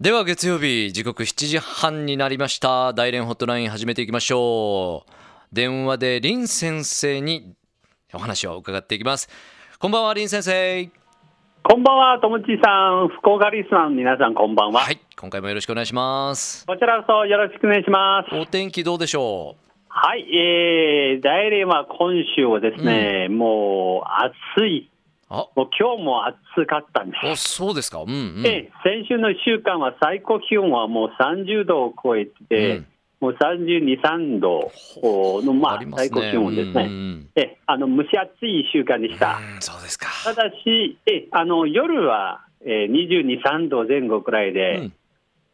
では月曜日時刻7時半になりました。大連ホットライン始めていきましょう。電話で林先生にお話を伺っていきます。こんばんは林先生。こんばんは、ともちさん、福岡リスナーの皆さん、こんばんは。はい今回もよろしくお願いします。こちらこそよろしくお願いします。お天気どうでしょはい、えー、大連は今週はですね、もう暑い、もう今日も暑かったんです。おそうですか。うんうん。で、先週の1週間は最高気温はもう30度を超えてて、うん。もう32、3度の、まあ最高気温ですね。うんうん。えあの蒸し暑い1週間でした。うんそうですか。ただし、えあの夜は、えー、22、3度前後くらいで、うん。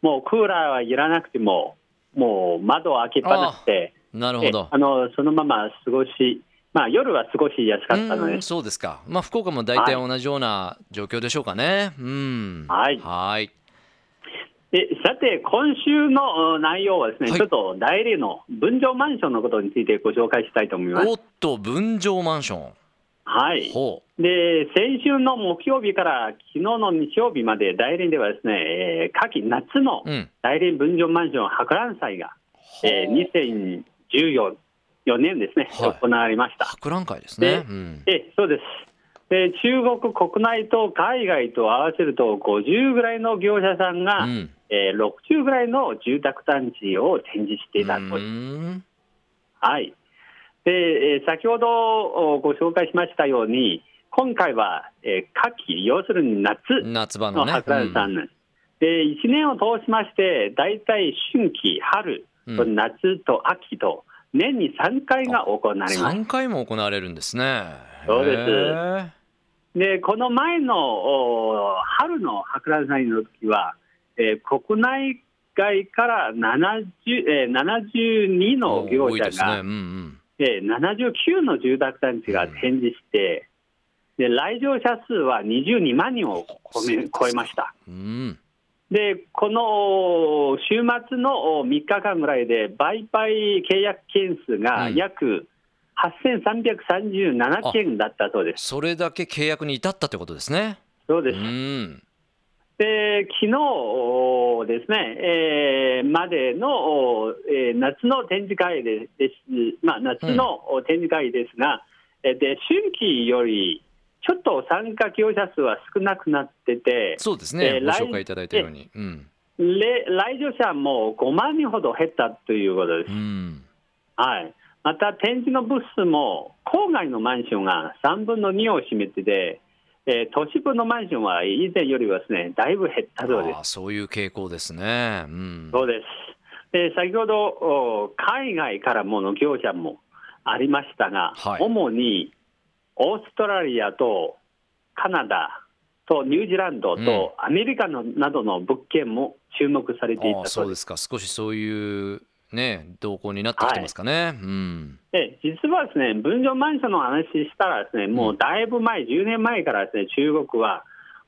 もうクーラーはいらなくても、もう窓を開けっぱなしで、えなるほど。あのそのまま過ごし、まあ、夜は過ごしやすかったのでうん、そうですか。まあ福岡も大体同じような状況でしょうかね。うん。はい。はい。でさて、今週のお内容はですね、はい。ちょっと大連の分譲マンションのことについてご紹介したいと思います。おっと分譲マンション。はい、ほで先週の木曜日から昨日の日曜日まで大連ではですね、えー夏季夏のううん大連分譲マンション博覧祭が、えー、2014 4年ですね、はい。行われました。博覧会ですね。でうん。えそうです。で中国国内と海外と合わせると50ぐらいの業者さんが、うん。えー60ぐらいの住宅団地を展示していたとう、ん。はい。でえー先ほどおご紹介しましたように、今回は、えー夏季、要するに夏の夏場のね。博覧会なんです、で1年を通しまして、大体春季、春とうん夏と秋と、年に3回が行われます。3回も行われるんですね。そうです。でこの前のお春の博覧会の時は、えー国内外から70、えー、72の業者が、ね。うんうん。えー79の住宅団地が展示して、で来場者数は22万人を超え超えました。うんでこの週末の3日間ぐらいで売買契約件数がうん。約8337件だったそうです。それだけ契約に至ったってことですね。そうです。うん。で昨日ですね、えーまでの、えー夏の展示会でです、まあ、夏の展示会ですが、えーで春季よりちょっと参加業者数は少なくなってて、そうですね。ごえー来紹介いただいたように。うん。れ来場者も5万人ほど減ったということです。うん。はい、また展示のブースも郊外のマンションが3分の2を占めてて、えー都市部のマンションは以前よりはですねだいぶ減ったそうです。そういう傾向ですね。うん。そうです。で先ほどお海外からもの業者もありましたが、はい。主にオーストラリアとカナダとニュージーランドとアメリカのなどの物件も注目されていたそうで。そうですすか。少しそういうね動向になってきてますかね、うん。で実はですね分譲マンションの話したらですねもうだいぶ前、10年前からですね中国は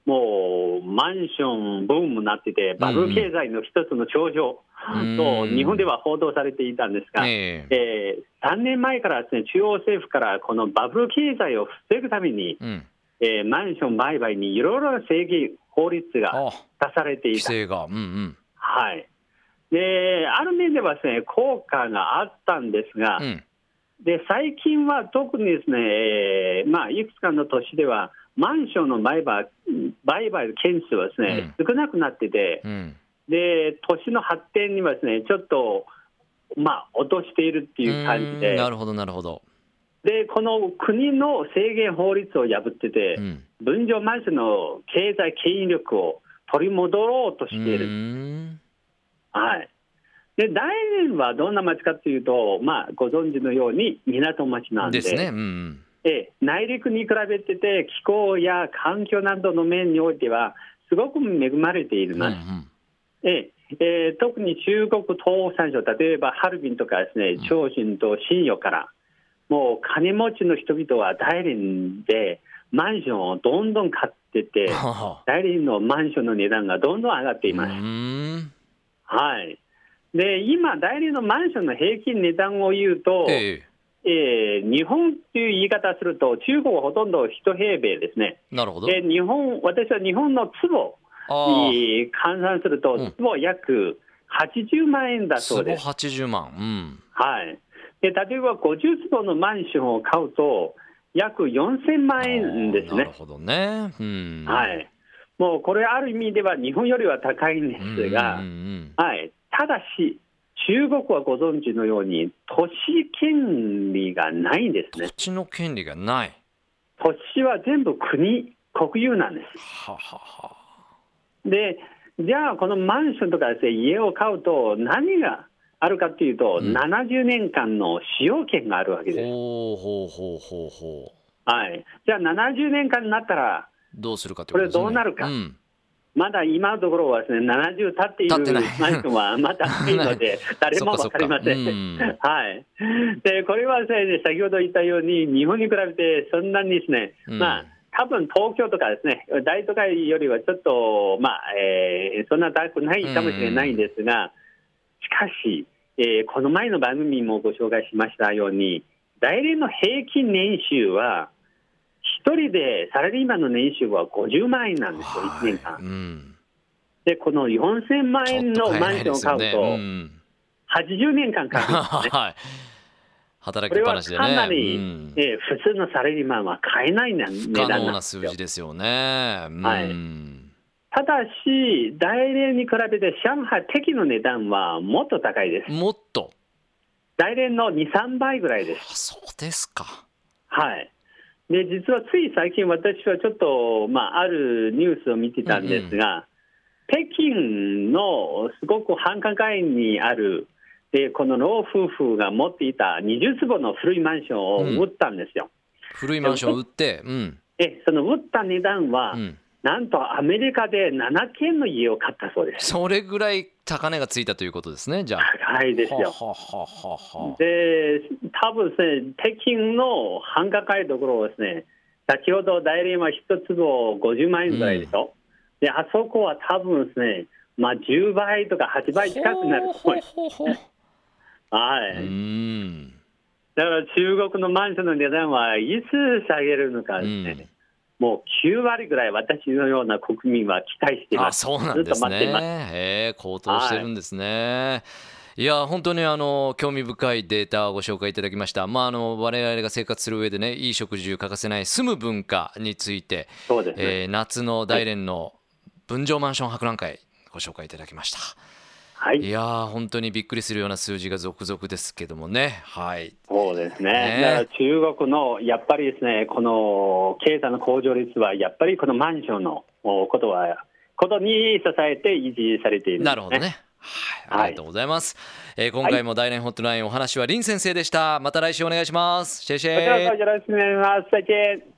もうマンションブームになってて、バブル経済の一つの頂上とうん。日本では報道されていたんですが、ええ。えー3年前からですね中央政府からこのバブル経済を防ぐために、うん。えーマンション売買にいろいろな制限、法律があ出されていた。規制が。うんうん。はい。である面ではですね効果があったんですが、うん。で最近は特にですね、えーまあ、いくつかの都市では、マンションの売買売買件数はですね、少なくなってて、うんで都市の発展にはですねちょっと、まあ、落としているっていう感じで、なるほどなるほど、でこの国の制限法律を破ってて、うん、分譲マンションの経済牽引力を取り戻ろうとしている。はい。で大連はどんな町かというと、まあ、ご存知のように港町なんで。ですね。うん内陸に比べてて気候や環境などの面においてはすごく恵まれています。うんうんえええー特に中国東北山省、例えばハルビンとかですね、長春と新余から、もう金持ちの人々は大連でマンションをどんどん買ってて、大連のマンションの値段がどんどん上がっています。はい。で、今、大連のマンションの平均値段を言うと、ええー日本という言い方をすると、中国はほとんど一平米ですね。えなるほどで、日本、私は日本の坪、あに換算するとうん、坪約80万円だそうです。80万。うん。はい。で、例えば50坪のマンションを買うと、約4000万円ですね。なるほどね。うん。。はいい。もうこれ、ある意味では日本よりは高いんですが、はい。ただし、中国はご存知のように、都市権利がないんですね土。地の権利がない。土地は全部国、国有なんです。ははは。で、じゃあ、このマンションとかです、ね、家を買うと、何があるかっていうと、うん70年間の使用権があるわけです。ほうほうほうほうほう。はい、じゃあ、70年間になったら、どうするかってことですね。これどうなるかうん。まだ今のところはです、ね、70経っているマンションはまだないので、誰も分かりません。うんはい、でこれはです、ね、先ほど言ったように、日本に比べてそんなにですね、うんまあ多分東京とかですね、大都会よりはちょっと、まあえーそんな高くないかもしれないんですが、しかし、えーこの前の番組もご紹介しましたように、大連の平均年収は、一人でサラリーマンの年収は50万円なんですよ、1年間はい。うん。で、この4000万円のマンションを買うと、うん。80年間かかるんですね。はい。働これはきっぱなしでね。かなり、うんえー普通のサラリーマンは買えないな値段能ななんですよ数字。ですよね。うんはいただし、大連に比べて上海、適の値段はもっと高いです。もっと。大連の2、3倍ぐらいです。あそうですか。はい。で、実はつい最近、私はちょっと、まあ、あるニュースを見てたんですが、北京のすごく繁華街にある、でこの老夫婦が持っていた20坪の古いマンションを売ったんですよ。古いマンション売って、うん。で、その売った値段は、うん。なんとアメリカで7軒の家を買ったそうです。それぐらい高値がついたということですね、じゃあ。高いですよ。はははで、多分ですね、北京の繁華街どころはですね、先ほど大連は一坪50万円ぐらいでしょ、で、あそこは多分ですね、まあ10倍とか8倍近くなると思います。はい。うん。だから中国のマンションの値段はいつ下げるのかですね、もう9割ぐらい私のような国民は期待していあ、ます。そうなんですね。ええ、高騰してるんですね。いや本当にあの興味深いデータをご紹介いただきました。まああの我々が生活する上でね、いい食事を欠かせない住む文化について、そうですね。えー夏の大連の分譲マンション博覧会ご紹介いただきました。はいい。やー本当にびっくりするような数字が続々ですけどもね。はい。そうですね。ねだから中国のやっぱりですね、この経済の向上率は、やっぱりこのマンションのおことは、ことに支えて維持されているんです、なるほどね。はい、ありがとうございます。えー今回も大連ホットラインお話は林先生でした。また来週お願いします。シェイシェよろしくお願いします。再見。